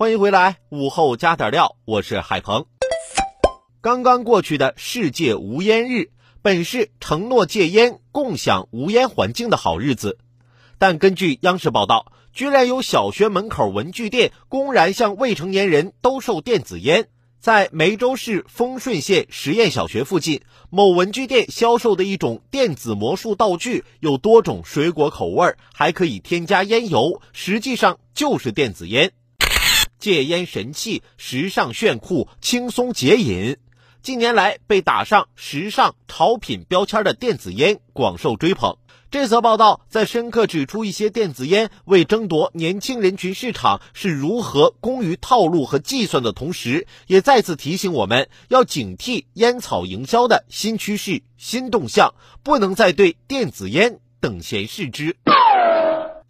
欢迎回来，午后加点料，我是海鹏。刚刚过去的世界无烟日，本是承诺戒烟、共享无烟环境的好日子，但根据央视报道，居然有小学门口文具店公然向未成年人兜售电子烟。在梅州市丰顺县实验小学附近，某文具店销售的一种电子魔术道具，有多种水果口味，还可以添加烟油，实际上就是电子烟。戒烟神器，时尚炫酷，轻松解瘾。近年来被打上时尚潮品标签的电子烟广受追捧。这则报道在深刻指出一些电子烟为争夺年轻人群市场是如何功于套路和计算的同时，也再次提醒我们要警惕烟草营销的新趋势、新动向，不能再对电子烟等闲视之。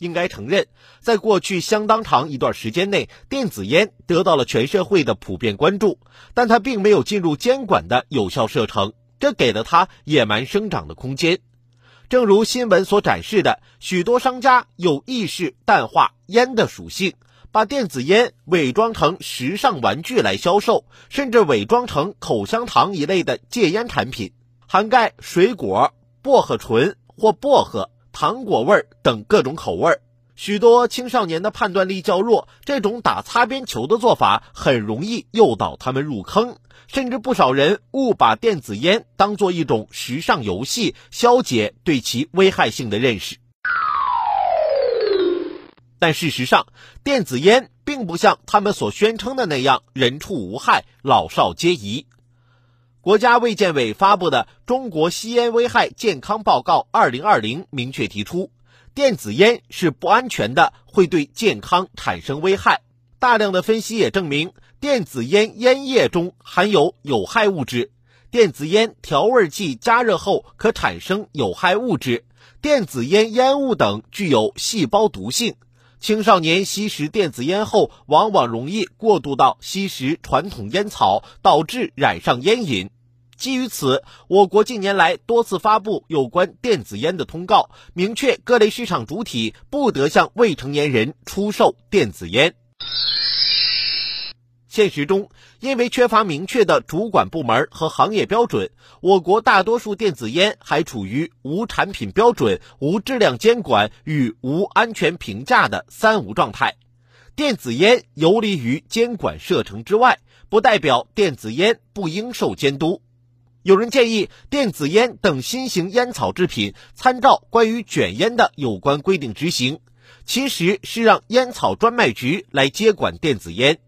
应该承认，在过去相当长一段时间内，电子烟得到了全社会的普遍关注，但它并没有进入监管的有效射程，这给了它野蛮生长的空间。正如新闻所展示的，许多商家有意识淡化烟的属性，把电子烟伪装成时尚玩具来销售，甚至伪装成口香糖一类的戒烟产品，涵盖水果、薄荷醇或薄荷。糖果味儿等各种口味儿，许多青少年的判断力较弱，这种打擦边球的做法很容易诱导他们入坑，甚至不少人误把电子烟当做一种时尚游戏，消解对其危害性的认识。但事实上，电子烟并不像他们所宣称的那样人畜无害，老少皆宜。国家卫健委发布的《中国吸烟危害健康报告（二零二零）》明确提出，电子烟是不安全的，会对健康产生危害。大量的分析也证明，电子烟烟叶中含有有害物质，电子烟调味剂加热后可产生有害物质，电子烟烟雾等具有细胞毒性。青少年吸食电子烟后，往往容易过渡到吸食传统烟草，导致染上烟瘾。基于此，我国近年来多次发布有关电子烟的通告，明确各类市场主体不得向未成年人出售电子烟。现实中，因为缺乏明确的主管部门和行业标准，我国大多数电子烟还处于无产品标准、无质量监管与无安全评价的“三无”状态。电子烟游离于监管射程之外，不代表电子烟不应受监督。有人建议，电子烟等新型烟草制品参照关于卷烟的有关规定执行，其实是让烟草专卖局来接管电子烟。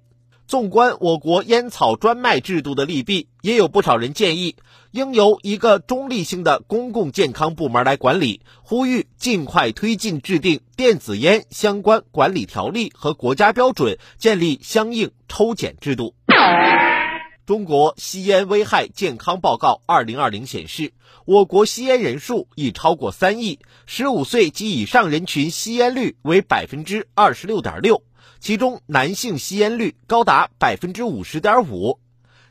纵观我国烟草专卖制度的利弊，也有不少人建议，应由一个中立性的公共健康部门来管理，呼吁尽快推进制定电子烟相关管理条例和国家标准，建立相应抽检制度。中国吸烟危害健康报告二零二零显示，我国吸烟人数已超过三亿，十五岁及以上人群吸烟率为百分之二十六点六，其中男性吸烟率高达百分之五十点五。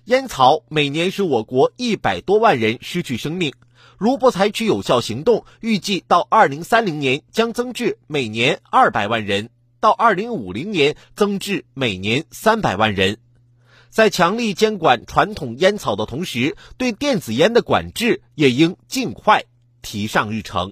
烟草每年使我国一百多万人失去生命，如不采取有效行动，预计到二零三零年将增至每年二百万人，到二零五零年增至每年三百万人。在强力监管传统烟草的同时，对电子烟的管制也应尽快提上日程。